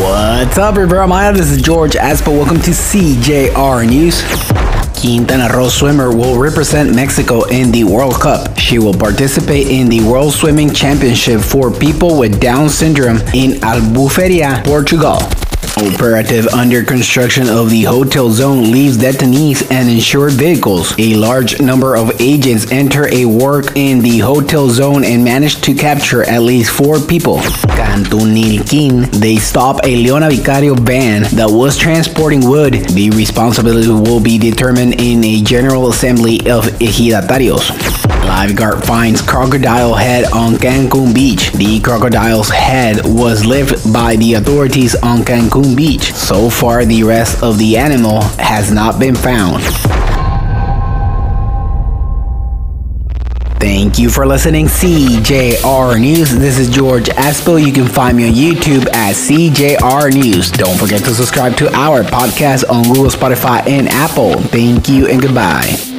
What's up, everyone? This is George Aspo. Welcome to CJR News. Quintana Roo swimmer will represent Mexico in the World Cup. She will participate in the World Swimming Championship for people with Down syndrome in Albufeira, Portugal. Operative under construction of the hotel zone leaves detainees and insured vehicles. A large number of agents enter a work in the hotel zone and manage to capture at least four people. Kantunilkin, they stop a Leona Vicario van that was transporting wood. The responsibility will be determined in a General Assembly of Ejidatarios. Lifeguard finds crocodile head on Cancun Beach. The crocodile's head was left by the authorities on Cancun Beach. So far, the rest of the animal has not been found. Thank you for listening, CJR News. This is George Aspo. You can find me on YouTube at CJR News. Don't forget to subscribe to our podcast on Google, Spotify, and Apple. Thank you and goodbye.